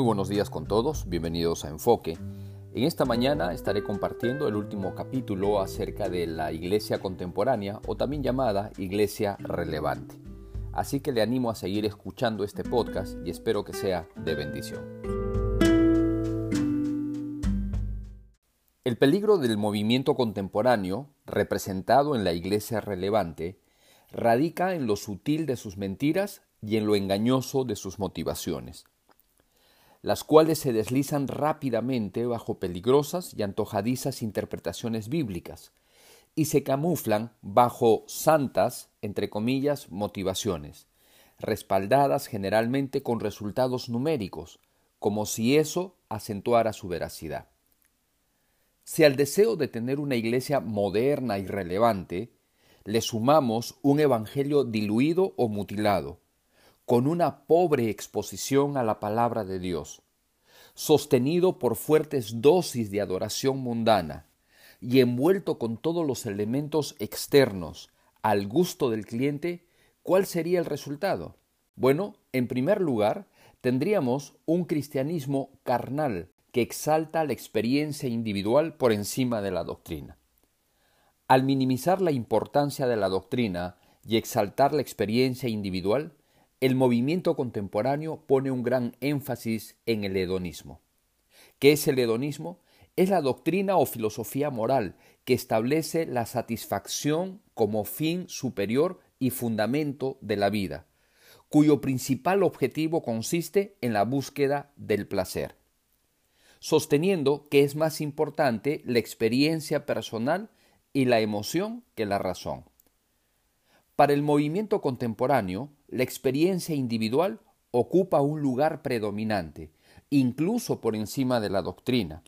Muy buenos días con todos, bienvenidos a Enfoque. En esta mañana estaré compartiendo el último capítulo acerca de la iglesia contemporánea o también llamada iglesia relevante. Así que le animo a seguir escuchando este podcast y espero que sea de bendición. El peligro del movimiento contemporáneo, representado en la iglesia relevante, radica en lo sutil de sus mentiras y en lo engañoso de sus motivaciones las cuales se deslizan rápidamente bajo peligrosas y antojadizas interpretaciones bíblicas, y se camuflan bajo santas, entre comillas, motivaciones, respaldadas generalmente con resultados numéricos, como si eso acentuara su veracidad. Si al deseo de tener una iglesia moderna y relevante le sumamos un evangelio diluido o mutilado, con una pobre exposición a la palabra de Dios, sostenido por fuertes dosis de adoración mundana y envuelto con todos los elementos externos al gusto del cliente, ¿cuál sería el resultado? Bueno, en primer lugar, tendríamos un cristianismo carnal que exalta la experiencia individual por encima de la doctrina. Al minimizar la importancia de la doctrina y exaltar la experiencia individual, el movimiento contemporáneo pone un gran énfasis en el hedonismo. ¿Qué es el hedonismo? Es la doctrina o filosofía moral que establece la satisfacción como fin superior y fundamento de la vida, cuyo principal objetivo consiste en la búsqueda del placer, sosteniendo que es más importante la experiencia personal y la emoción que la razón. Para el movimiento contemporáneo, la experiencia individual ocupa un lugar predominante, incluso por encima de la doctrina.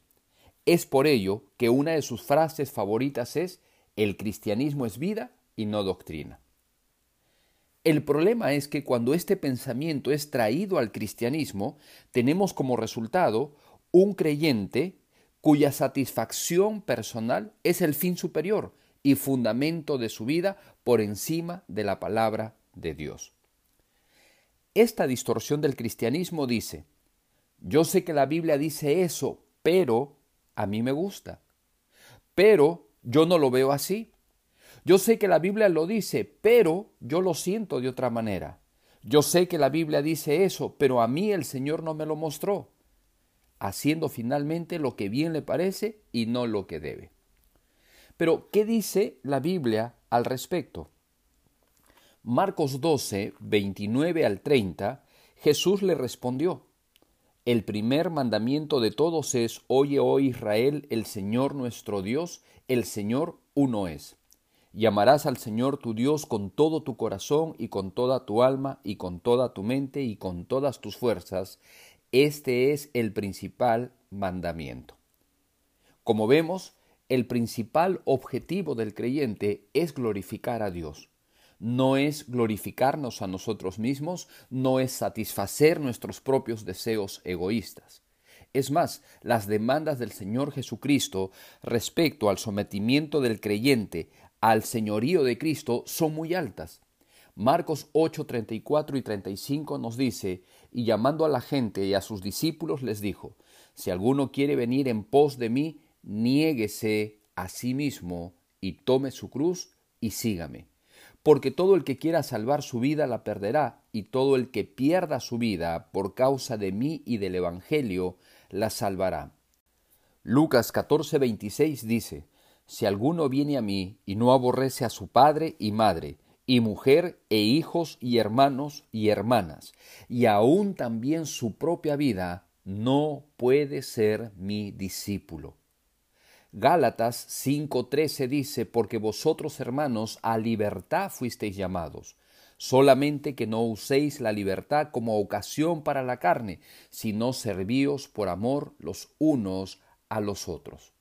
Es por ello que una de sus frases favoritas es el cristianismo es vida y no doctrina. El problema es que cuando este pensamiento es traído al cristianismo, tenemos como resultado un creyente cuya satisfacción personal es el fin superior y fundamento de su vida por encima de la palabra de Dios. Esta distorsión del cristianismo dice, yo sé que la Biblia dice eso, pero a mí me gusta. Pero yo no lo veo así. Yo sé que la Biblia lo dice, pero yo lo siento de otra manera. Yo sé que la Biblia dice eso, pero a mí el Señor no me lo mostró, haciendo finalmente lo que bien le parece y no lo que debe. Pero, ¿qué dice la Biblia al respecto? Marcos 12, 29 al 30, Jesús le respondió, El primer mandamiento de todos es, Oye, oh Israel, el Señor nuestro Dios, el Señor uno es. Llamarás al Señor tu Dios con todo tu corazón y con toda tu alma y con toda tu mente y con todas tus fuerzas. Este es el principal mandamiento. Como vemos, el principal objetivo del creyente es glorificar a Dios no es glorificarnos a nosotros mismos, no es satisfacer nuestros propios deseos egoístas. Es más, las demandas del Señor Jesucristo respecto al sometimiento del creyente al señorío de Cristo son muy altas. Marcos 8, 34 y 35 nos dice, y llamando a la gente y a sus discípulos les dijo, si alguno quiere venir en pos de mí, niéguese a sí mismo y tome su cruz y sígame porque todo el que quiera salvar su vida la perderá, y todo el que pierda su vida por causa de mí y del Evangelio la salvará. Lucas 14:26 dice, Si alguno viene a mí y no aborrece a su padre y madre, y mujer e hijos y hermanos y hermanas, y aun también su propia vida, no puede ser mi discípulo. Gálatas 5:13 dice, porque vosotros hermanos a libertad fuisteis llamados, solamente que no uséis la libertad como ocasión para la carne, sino servíos por amor los unos a los otros.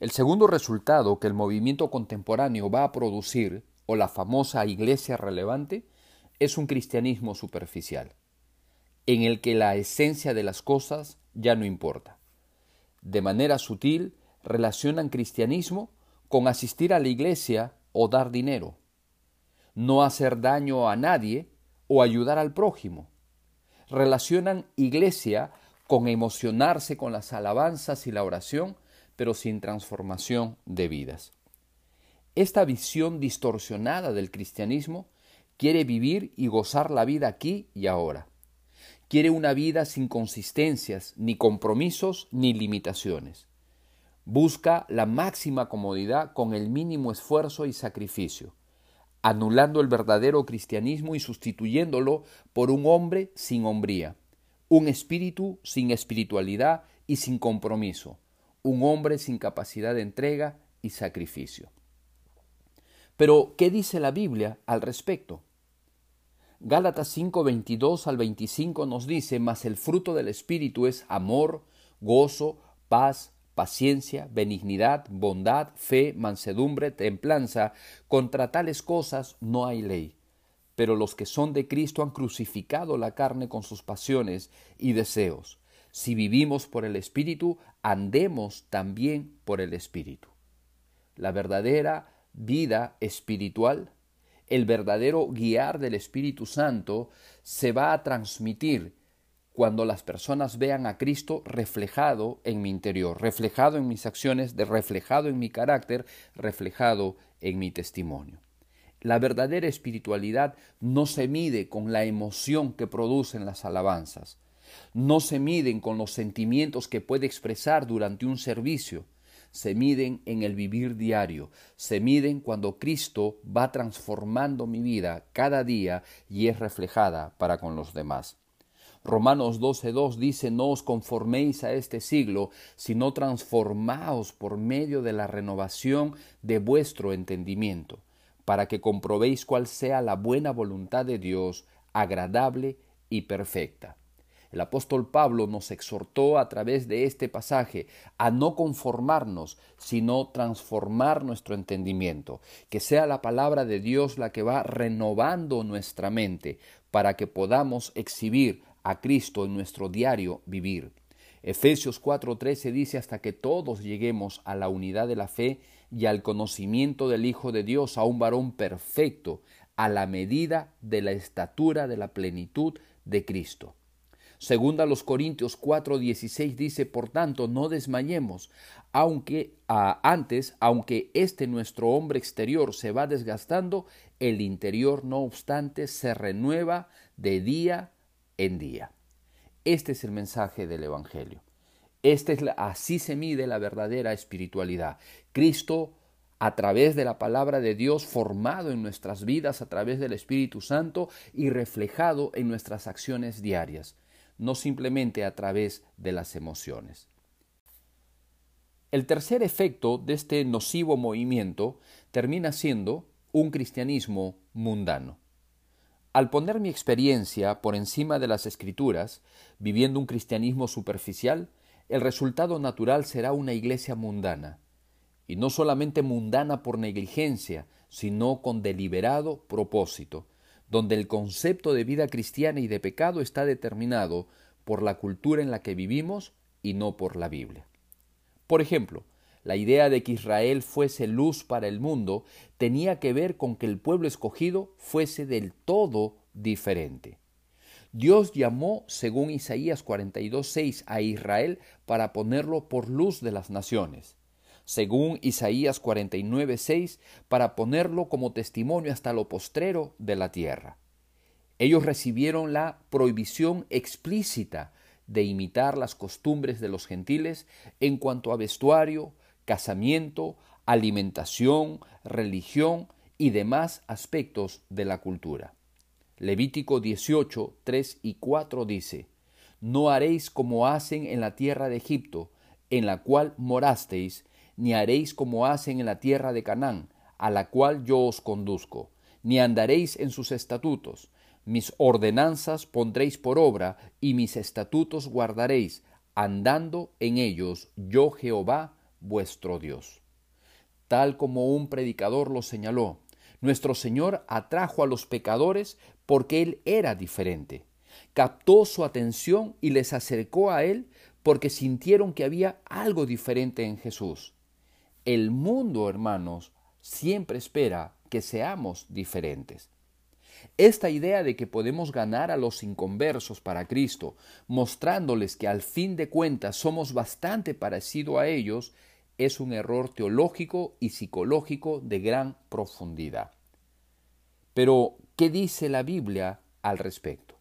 El segundo resultado que el movimiento contemporáneo va a producir, o la famosa iglesia relevante, es un cristianismo superficial, en el que la esencia de las cosas ya no importa. De manera sutil, relacionan cristianismo con asistir a la iglesia o dar dinero, no hacer daño a nadie o ayudar al prójimo. relacionan iglesia con emocionarse con las alabanzas y la oración, pero sin transformación de vidas. Esta visión distorsionada del cristianismo quiere vivir y gozar la vida aquí y ahora. Quiere una vida sin consistencias, ni compromisos, ni limitaciones. Busca la máxima comodidad con el mínimo esfuerzo y sacrificio, anulando el verdadero cristianismo y sustituyéndolo por un hombre sin hombría, un espíritu sin espiritualidad y sin compromiso, un hombre sin capacidad de entrega y sacrificio. Pero, ¿qué dice la Biblia al respecto? Gálatas 5, 22 al 25 nos dice, mas el fruto del Espíritu es amor, gozo, paz, paciencia, benignidad, bondad, fe, mansedumbre, templanza. Contra tales cosas no hay ley. Pero los que son de Cristo han crucificado la carne con sus pasiones y deseos. Si vivimos por el Espíritu, andemos también por el Espíritu. La verdadera vida espiritual, el verdadero guiar del Espíritu Santo se va a transmitir cuando las personas vean a Cristo reflejado en mi interior, reflejado en mis acciones, reflejado en mi carácter, reflejado en mi testimonio. La verdadera espiritualidad no se mide con la emoción que producen las alabanzas, no se miden con los sentimientos que puede expresar durante un servicio, se miden en el vivir diario, se miden cuando Cristo va transformando mi vida cada día y es reflejada para con los demás. Romanos 12.2 dice, no os conforméis a este siglo, sino transformaos por medio de la renovación de vuestro entendimiento, para que comprobéis cuál sea la buena voluntad de Dios, agradable y perfecta. El apóstol Pablo nos exhortó a través de este pasaje a no conformarnos, sino transformar nuestro entendimiento, que sea la palabra de Dios la que va renovando nuestra mente para que podamos exhibir a Cristo en nuestro diario vivir. Efesios 4:13 dice hasta que todos lleguemos a la unidad de la fe y al conocimiento del Hijo de Dios, a un varón perfecto, a la medida de la estatura de la plenitud de Cristo. Segunda los Corintios 4:16 dice, por tanto, no desmayemos, aunque antes, aunque este nuestro hombre exterior se va desgastando, el interior no obstante se renueva de día en día. Este es el mensaje del Evangelio. Este es así se mide la verdadera espiritualidad. Cristo, a través de la palabra de Dios, formado en nuestras vidas a través del Espíritu Santo y reflejado en nuestras acciones diarias, no simplemente a través de las emociones. El tercer efecto de este nocivo movimiento termina siendo un cristianismo mundano. Al poner mi experiencia por encima de las escrituras, viviendo un cristianismo superficial, el resultado natural será una iglesia mundana, y no solamente mundana por negligencia, sino con deliberado propósito, donde el concepto de vida cristiana y de pecado está determinado por la cultura en la que vivimos y no por la Biblia. Por ejemplo, la idea de que Israel fuese luz para el mundo tenía que ver con que el pueblo escogido fuese del todo diferente. Dios llamó, según Isaías 42.6, a Israel para ponerlo por luz de las naciones, según Isaías 49.6, para ponerlo como testimonio hasta lo postrero de la tierra. Ellos recibieron la prohibición explícita de imitar las costumbres de los gentiles en cuanto a vestuario, casamiento, alimentación, religión y demás aspectos de la cultura. Levítico 18, 3 y 4 dice, No haréis como hacen en la tierra de Egipto, en la cual morasteis, ni haréis como hacen en la tierra de Canaán, a la cual yo os conduzco, ni andaréis en sus estatutos. Mis ordenanzas pondréis por obra, y mis estatutos guardaréis, andando en ellos yo Jehová vuestro Dios. Tal como un predicador lo señaló, nuestro Señor atrajo a los pecadores porque Él era diferente. Captó su atención y les acercó a Él porque sintieron que había algo diferente en Jesús. El mundo, hermanos, siempre espera que seamos diferentes. Esta idea de que podemos ganar a los inconversos para Cristo, mostrándoles que al fin de cuentas somos bastante parecidos a ellos, es un error teológico y psicológico de gran profundidad. Pero, ¿qué dice la Biblia al respecto?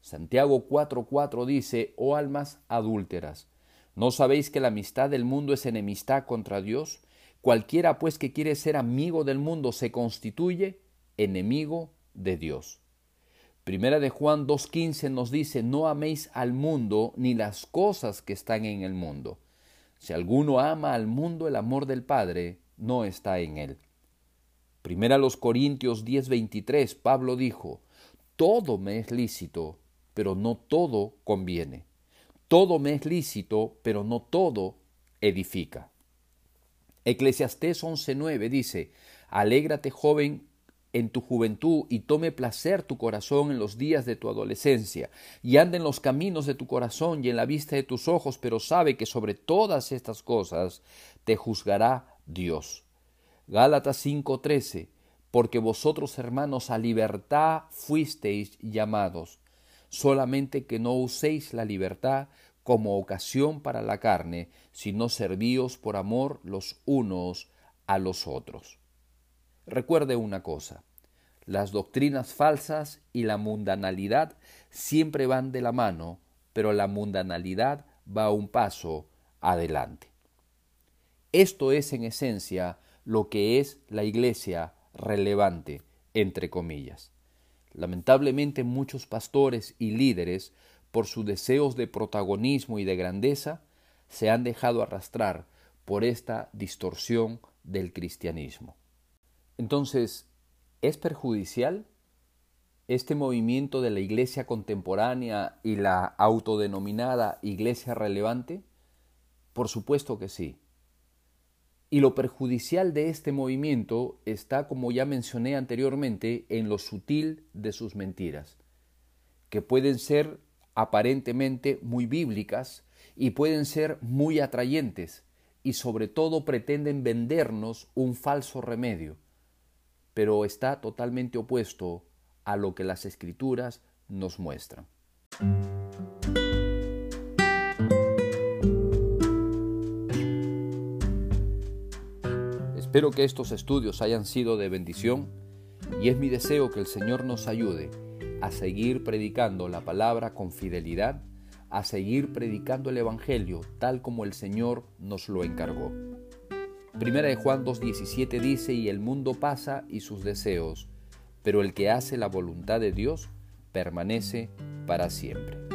Santiago 4:4 dice, oh almas adúlteras, ¿no sabéis que la amistad del mundo es enemistad contra Dios? Cualquiera pues que quiere ser amigo del mundo se constituye enemigo de Dios. Primera de Juan 2.15 nos dice, no améis al mundo ni las cosas que están en el mundo. Si alguno ama al mundo, el amor del Padre no está en él. Primera los Corintios 10.23, Pablo dijo, todo me es lícito, pero no todo conviene. Todo me es lícito, pero no todo edifica. Eclesiastés 11.9 dice, Alégrate joven en tu juventud y tome placer tu corazón en los días de tu adolescencia, y anda en los caminos de tu corazón y en la vista de tus ojos, pero sabe que sobre todas estas cosas te juzgará Dios. Gálatas 5:13 Porque vosotros hermanos a libertad fuisteis llamados, solamente que no uséis la libertad como ocasión para la carne, sino servíos por amor los unos a los otros. Recuerde una cosa, las doctrinas falsas y la mundanalidad siempre van de la mano, pero la mundanalidad va un paso adelante. Esto es en esencia lo que es la iglesia relevante, entre comillas. Lamentablemente muchos pastores y líderes, por sus deseos de protagonismo y de grandeza, se han dejado arrastrar por esta distorsión del cristianismo. Entonces, ¿es perjudicial este movimiento de la iglesia contemporánea y la autodenominada iglesia relevante? Por supuesto que sí. Y lo perjudicial de este movimiento está, como ya mencioné anteriormente, en lo sutil de sus mentiras, que pueden ser aparentemente muy bíblicas y pueden ser muy atrayentes y sobre todo pretenden vendernos un falso remedio pero está totalmente opuesto a lo que las escrituras nos muestran. Espero que estos estudios hayan sido de bendición y es mi deseo que el Señor nos ayude a seguir predicando la palabra con fidelidad, a seguir predicando el Evangelio tal como el Señor nos lo encargó. Primera de Juan 2.17 dice, y el mundo pasa y sus deseos, pero el que hace la voluntad de Dios permanece para siempre.